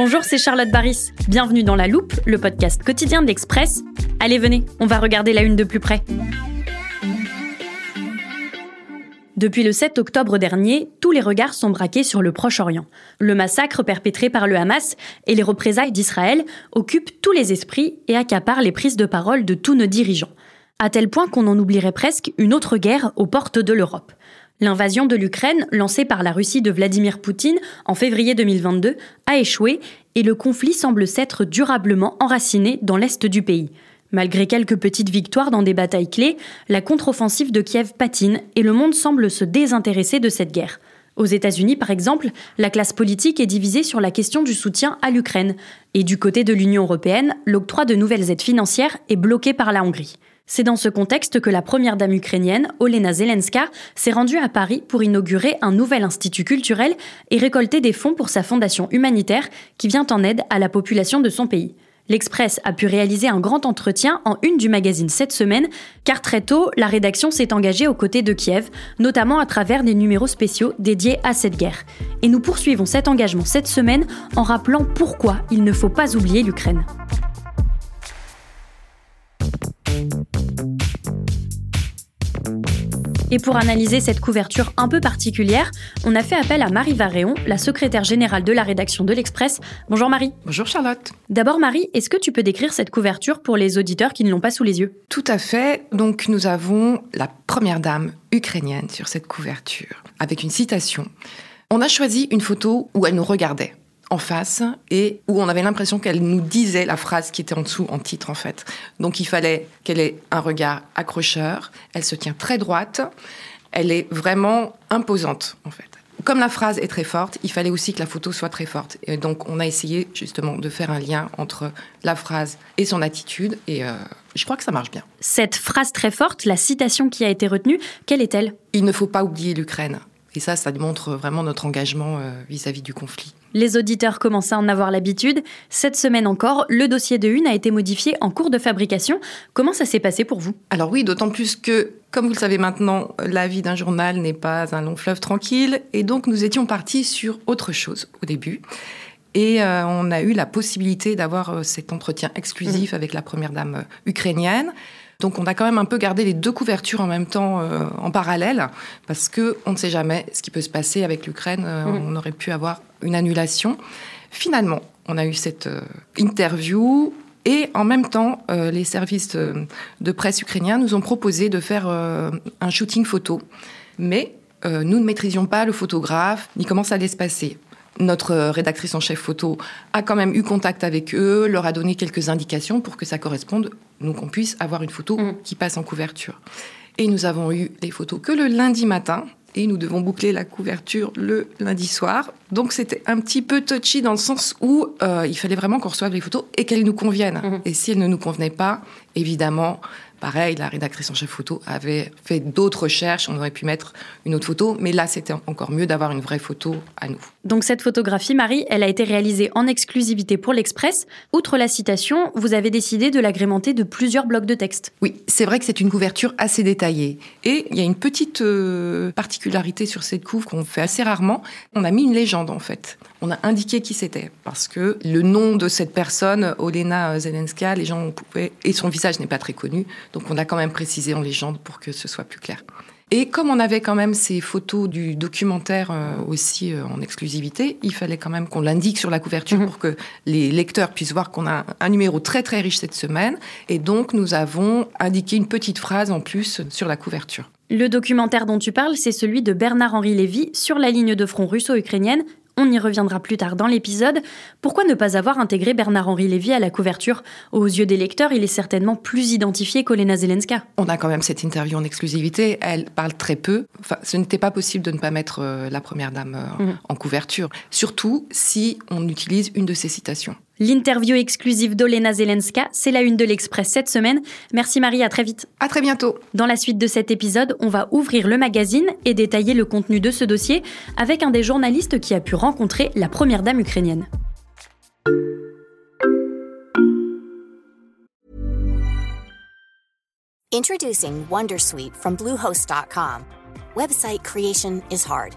Bonjour, c'est Charlotte Baris. Bienvenue dans La Loupe, le podcast quotidien de l'Express. Allez, venez, on va regarder la une de plus près. Depuis le 7 octobre dernier, tous les regards sont braqués sur le Proche-Orient. Le massacre perpétré par le Hamas et les représailles d'Israël occupent tous les esprits et accaparent les prises de parole de tous nos dirigeants. À tel point qu'on en oublierait presque une autre guerre aux portes de l'Europe. L'invasion de l'Ukraine, lancée par la Russie de Vladimir Poutine en février 2022, a échoué et le conflit semble s'être durablement enraciné dans l'est du pays. Malgré quelques petites victoires dans des batailles clés, la contre-offensive de Kiev patine et le monde semble se désintéresser de cette guerre. Aux États-Unis, par exemple, la classe politique est divisée sur la question du soutien à l'Ukraine. Et du côté de l'Union européenne, l'octroi de nouvelles aides financières est bloqué par la Hongrie. C'est dans ce contexte que la première dame ukrainienne, Olena Zelenska, s'est rendue à Paris pour inaugurer un nouvel institut culturel et récolter des fonds pour sa fondation humanitaire qui vient en aide à la population de son pays. L'Express a pu réaliser un grand entretien en une du magazine cette semaine, car très tôt, la rédaction s'est engagée aux côtés de Kiev, notamment à travers des numéros spéciaux dédiés à cette guerre. Et nous poursuivons cet engagement cette semaine en rappelant pourquoi il ne faut pas oublier l'Ukraine. Et pour analyser cette couverture un peu particulière, on a fait appel à Marie Varéon, la secrétaire générale de la rédaction de l'Express. Bonjour Marie. Bonjour Charlotte. D'abord Marie, est-ce que tu peux décrire cette couverture pour les auditeurs qui ne l'ont pas sous les yeux? Tout à fait. Donc nous avons la première dame ukrainienne sur cette couverture, avec une citation. On a choisi une photo où elle nous regardait en face et où on avait l'impression qu'elle nous disait la phrase qui était en dessous en titre en fait. Donc il fallait qu'elle ait un regard accrocheur, elle se tient très droite, elle est vraiment imposante en fait. Comme la phrase est très forte, il fallait aussi que la photo soit très forte. Et donc on a essayé justement de faire un lien entre la phrase et son attitude et euh, je crois que ça marche bien. Cette phrase très forte, la citation qui a été retenue, quelle est-elle? Il ne faut pas oublier l'Ukraine. Et ça, ça démontre vraiment notre engagement vis à -vis du conflit. Les auditeurs commencent à en avoir l'habitude. Cette semaine encore, le dossier de une a été modifié en cours de fabrication. Comment ça s'est passé pour vous? Alors oui, d'autant plus que, comme vous le savez maintenant, la vie d'un journal n'est pas un long fleuve tranquille. Et donc nous étions partis sur autre chose au début. Et euh, on a eu la possibilité d'avoir euh, cet entretien exclusif mmh. avec la première dame euh, ukrainienne. Donc on a quand même un peu gardé les deux couvertures en même temps en parallèle parce que on ne sait jamais ce qui peut se passer avec l'Ukraine. Mmh. On aurait pu avoir une annulation. Finalement, on a eu cette euh, interview et en même temps, euh, les services de, presse ukrainiens nous ont proposé de faire euh, un shooting photo. Mais nous ne maîtrisions pas le photographe ni comment ça allait se passer. Notre rédactrice en chef photo a quand même eu contact avec eux, leur a donné quelques indications pour que ça corresponde, nous qu'on puisse avoir une photo mmh. qui passe en couverture. Et nous avons eu les photos que le lundi matin, et nous devons boucler la couverture le lundi soir. Donc c'était un petit peu touchy dans le sens où euh, il fallait vraiment qu'on reçoive les photos et qu'elles nous conviennent. Mhm. Et si elles ne nous convenaient pas, évidemment, Pareil, la rédactrice en chef photo avait fait d'autres recherches, on aurait pu mettre une autre photo, mais là c'était encore mieux d'avoir une vraie photo à nous. Donc cette photographie, Marie, elle a été réalisée en exclusivité pour l'Express. Outre la citation, vous avez décidé de l'agrémenter de plusieurs blocs de texte. Oui, c'est vrai que c'est une couverture assez détaillée. Et il y a une petite euh, particularité sur cette couve qu'on fait assez rarement. On a mis une légende en fait. On a indiqué qui c'était parce que le nom de cette personne, Olena Zelenska, les gens pouvaient et son visage n'est pas très connu, donc on a quand même précisé en légende pour que ce soit plus clair. Et comme on avait quand même ces photos du documentaire euh, aussi euh, en exclusivité, il fallait quand même qu'on l'indique sur la couverture mhm. pour que les lecteurs puissent voir qu'on a un numéro très très riche cette semaine. Et donc nous avons indiqué une petite phrase en plus sur la couverture. Le documentaire dont tu parles, c'est celui de Bernard-Henri Lévy sur la ligne de front russo-ukrainienne on y reviendra plus tard dans l'épisode. Pourquoi ne pas avoir intégré Bernard-Henri Lévy à la couverture? Aux yeux des lecteurs, il est certainement plus identifié qu'Olena Zelenska. On a quand même cette interview en exclusivité. Elle parle très peu. Enfin, ce n'était pas possible de ne pas mettre euh, la première dame euh, mm. en couverture. Surtout si on utilise une de ses citations. L'interview exclusive d'Olena Zelenska, c'est la une de l'Express cette semaine. Merci Marie, à très vite. À très bientôt. Dans la suite de cet épisode, on va ouvrir le magazine et détailler le contenu de ce dossier avec un des journalistes qui a pu rencontrer la première dame ukrainienne. Introducing Wondersuite from Bluehost.com. Website creation is hard.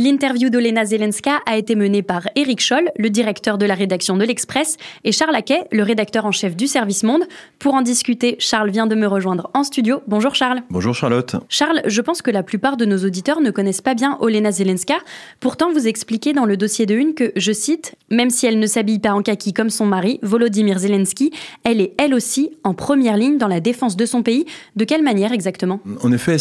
L'interview d'Olena Zelenska a été menée par Eric Scholl, le directeur de la rédaction de l'Express, et Charles Aquet, le rédacteur en chef du service Monde. Pour en discuter, Charles vient de me rejoindre en studio. Bonjour Charles. Bonjour Charlotte. Charles, je pense que la plupart de nos auditeurs ne connaissent pas bien Olena Zelenska. Pourtant, vous expliquez dans le dossier de une que, je cite, même si elle ne s'habille pas en kaki comme son mari, Volodymyr Zelensky, elle est elle aussi en première ligne dans la défense de son pays. De quelle manière exactement? En effet,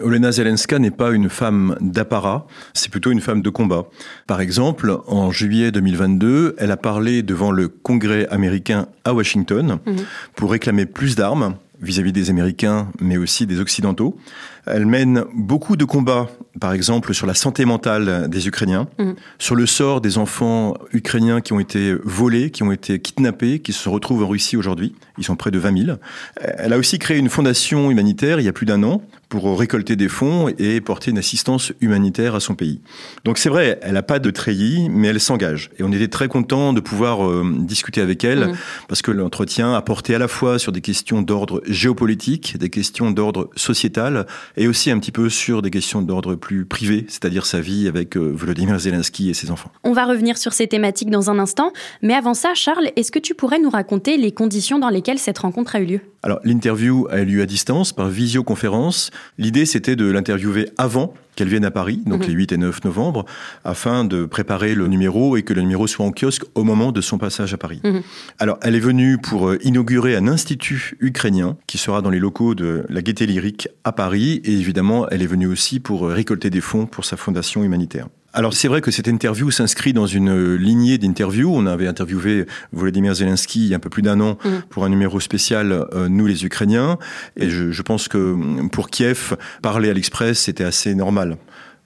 Olena Zelenska n'est pas une femme d'apparat c'est plutôt une femme de combat. Par exemple, en juillet 2022, elle a parlé devant le Congrès américain à Washington mhm. pour réclamer plus d'armes vis-à-vis des Américains, mais aussi des Occidentaux. Elle mène beaucoup de combats, par exemple sur la santé mentale des Ukrainiens, mhm. sur le sort des enfants ukrainiens qui ont été volés, qui ont été kidnappés, qui se retrouvent en Russie aujourd'hui. Ils sont près de 20 000. Elle a aussi créé une fondation humanitaire il y a plus d'un an pour récolter des fonds et porter une assistance humanitaire à son pays. Donc c'est vrai, elle n'a pas de treillis, mais elle s'engage. Et on était très content de pouvoir euh, discuter avec elle, mhm. parce que l'entretien a porté à la fois sur des questions d'ordre géopolitique, des questions d'ordre sociétal, et aussi un petit peu sur des questions d'ordre plus privé, c'est-à-dire sa vie avec euh, Volodymyr Zelensky et ses enfants. On va revenir sur ces thématiques dans un instant, mais avant ça, Charles, est-ce que tu pourrais nous raconter les conditions dans lesquelles cette rencontre a eu lieu? Alors l'interview a eu lieu à distance, par visioconférence. L'idée, c'était de l'interviewer avant qu'elle vienne à Paris, donc mhm. les 8 et 9 novembre, afin de préparer le numéro et que le numéro soit en kiosque au moment de son passage à Paris. Mhm. Alors, elle est venue pour euh, inaugurer un institut ukrainien qui sera dans les locaux de la Gaîté Lyrique à Paris, et évidemment, elle est venue aussi pour euh, récolter des fonds pour sa fondation humanitaire. Alors c'est vrai que cette interview s'inscrit dans une lignée d'interviews. On avait interviewé Volodymyr Zelensky il y a un peu plus d'un an mm. pour un numéro spécial euh, Nous les Ukrainiens. Et je, je pense que pour Kiev, parler à l'Express, c'était assez normal.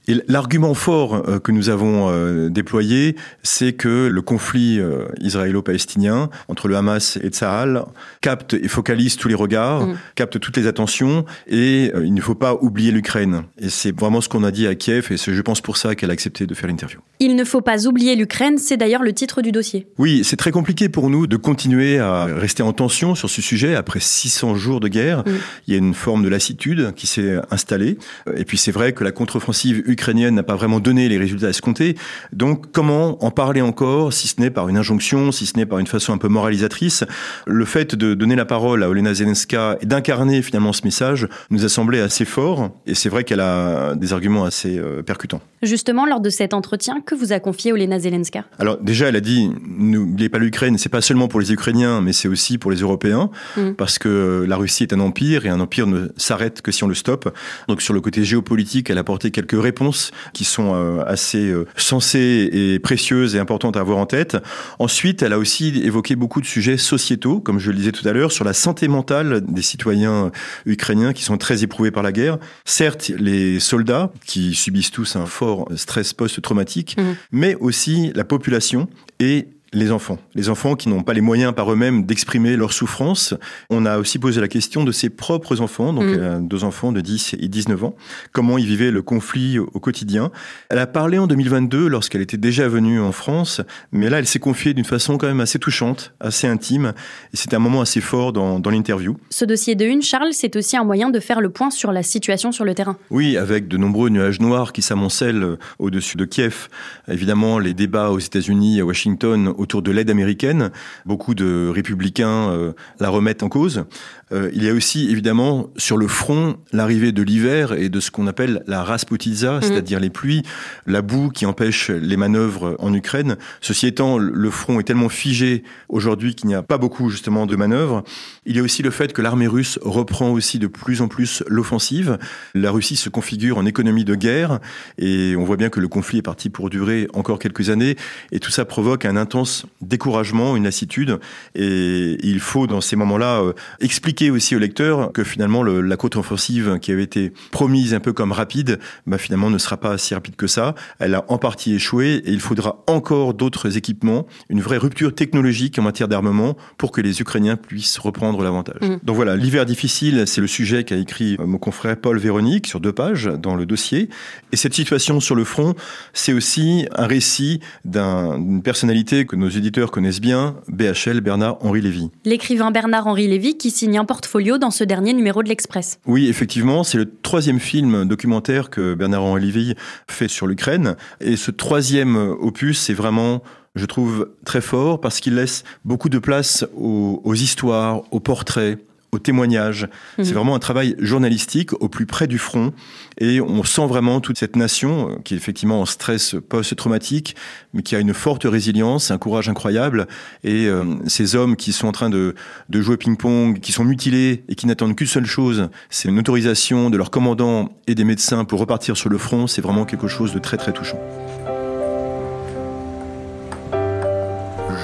Et l'argument fort euh, que nous avons euh, déployé, c'est que le conflit euh, israélo-palestinien entre le Hamas et Tsahal capte et focalise tous les regards, mm. capte toutes les attentions, et il ne faut pas oublier l'Ukraine. Et c'est vraiment ce qu'on a dit à Kiev, et c'est, je pense, pour ça qu'elle a accepté de faire l'interview. Il ne faut pas oublier l'Ukraine, c'est d'ailleurs le titre du dossier. Oui, c'est très compliqué pour nous de continuer à rester en tension sur ce sujet après 600 jours de guerre. Mm. Il y a une forme de lassitude qui s'est installée. Et puis c'est vrai que la contre-offensive ukrainienne n'a pas vraiment donné les résultats escomptés. Donc comment en parler encore, si ce n'est par une injonction, si ce n'est par une façon un peu moralisatrice? Le fait de donner la parole à Olena Zelenska et d'incarner finalement ce message nous a semblé assez fort. Et c'est vrai qu'elle a des arguments assez euh, percutants. Justement, lors de cet entretien, que vous a confié Olena Zelenska? Alors déjà, elle a dit, n'oubliez pas l'Ukraine, c'est pas seulement pour les Ukrainiens, mais c'est aussi pour les Européens, mm. parce que la Russie est un empire et un empire ne s'arrête que si on le stoppe. Donc sur le côté géopolitique, elle a apporté quelques réponses qui sont euh, assez euh, sensées et précieuses et importantes à avoir en tête. Ensuite, elle a aussi évoqué beaucoup de sujets sociétaux, comme je le disais tout à l'heure, sur la santé mentale des citoyens ukrainiens qui sont très éprouvés par la guerre. Certes, les soldats qui subissent tous un fort stress post-traumatique, mmh. mais aussi la population et les enfants. Les enfants qui n'ont pas les moyens par eux-mêmes d'exprimer leur souffrance. On a aussi posé la question de ses propres enfants, donc mm. deux enfants de 10 et 19 ans, comment ils vivaient le conflit au quotidien. Elle a parlé en 2022 lorsqu'elle était déjà venue en France, mais là elle s'est confiée d'une façon quand même assez touchante, assez intime, et c'était un moment assez fort dans, dans l'interview. Ce dossier de une, Charles, c'est aussi un moyen de faire le point sur la situation sur le terrain. Oui, avec de nombreux nuages noirs qui s'amoncellent au-dessus de Kiev. Évidemment, les débats aux États-Unis, à Washington, autour de l'aide américaine. Beaucoup de républicains euh, la remettent en cause. Euh, il y a aussi évidemment sur le front l'arrivée de l'hiver et de ce qu'on appelle la rasputiza, mhm. c'est-à-dire les pluies, la boue qui empêche les manœuvres en Ukraine. Ceci étant, le front est tellement figé aujourd'hui qu'il n'y a pas beaucoup justement de manœuvres. Il y a aussi le fait que l'armée russe reprend aussi de plus en plus l'offensive. La Russie se configure en économie de guerre et on voit bien que le conflit est parti pour durer encore quelques années et tout ça provoque un intense découragement, une lassitude et il faut dans ces moments-là euh, expliquer aussi au lecteur que finalement la contre-offensive qui avait été promise un peu comme rapide, bah finalement ne sera pas si rapide que ça. Elle a en partie échoué et il faudra encore d'autres équipements, une vraie rupture technologique en matière d'armement pour que les Ukrainiens puissent reprendre l'avantage. Mm. Donc voilà, l'hiver difficile, c'est le sujet qu'a écrit euh, mon confrère Paul Véronique sur deux pages dans le dossier. Et cette situation sur le front, c'est aussi un récit d'une personnalité que nos éditeurs connaissent bien, BHL Bernard-Henri Lévy. L'écrivain Bernard-Henri Lévy qui signe un portfolio dans ce dernier numéro de l'Express. Oui, effectivement, c'est le troisième film documentaire que Bernard-Henri Lévy fait sur l'Ukraine. Et ce troisième opus, c'est vraiment je trouve très fort parce qu'il laisse beaucoup de place aux, aux histoires, aux portraits, au témoignage. C'est mhm. vraiment un travail journalistique au plus près du front et on sent vraiment toute cette nation euh, qui est effectivement en stress post-traumatique mais qui a une forte résilience, un courage incroyable et euh, ces hommes qui sont en train de, de jouer ping-pong, qui sont mutilés et qui n'attendent qu'une seule chose, c'est une autorisation de leurs commandants et des médecins pour repartir sur le front, c'est vraiment quelque chose de très très touchant.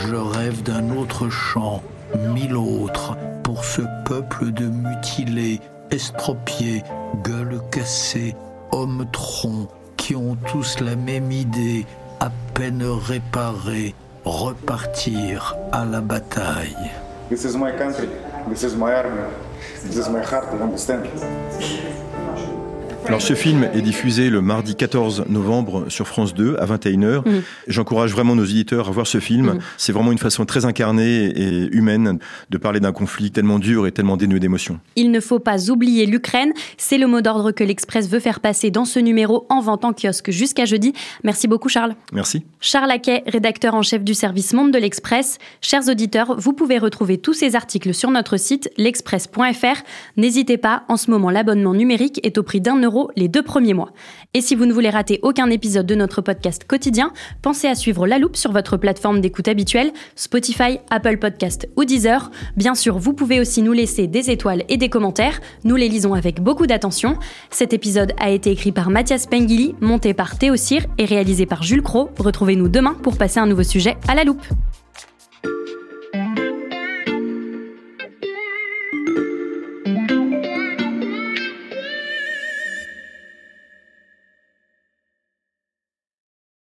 Je rêve d'un autre chant, mille autres pour ce peuple de mutilés, estropiés, gueules cassées, hommes troncs, qui ont tous la même idée, à peine réparés, repartir à la bataille. This is my country, this is my army, this is my heart, understand? Alors ce film est diffusé le mardi 14 novembre sur France 2 à 21h. Mm. J'encourage vraiment nos éditeurs à voir ce film. Mm. C'est vraiment une façon très incarnée et humaine de parler d'un conflit tellement dur et tellement dénué d'émotions. Il ne faut pas oublier l'Ukraine. C'est le mot d'ordre que l'Express veut faire passer dans ce numéro en vente en kiosque jusqu'à jeudi. Merci beaucoup Charles. Merci. Charles Aquet, rédacteur en chef du service Monde de l'Express. Chers auditeurs, vous pouvez retrouver tous ces articles sur notre site l'express.fr. N'hésitez pas, en ce moment l'abonnement numérique est au prix d'un euro les deux premiers mois. Et si vous ne voulez rater aucun épisode de notre podcast quotidien, pensez à suivre La Loupe sur votre plateforme d'écoute habituelle, Spotify, Apple Podcast ou Deezer. Bien sûr, vous pouvez aussi nous laisser des étoiles et des commentaires. Nous les lisons avec beaucoup d'attention. Cet épisode a été écrit par Mathias Pengili, monté par Théo Cyr et réalisé par Jules Cro. Retrouvez-nous demain pour passer un nouveau sujet à La Loupe.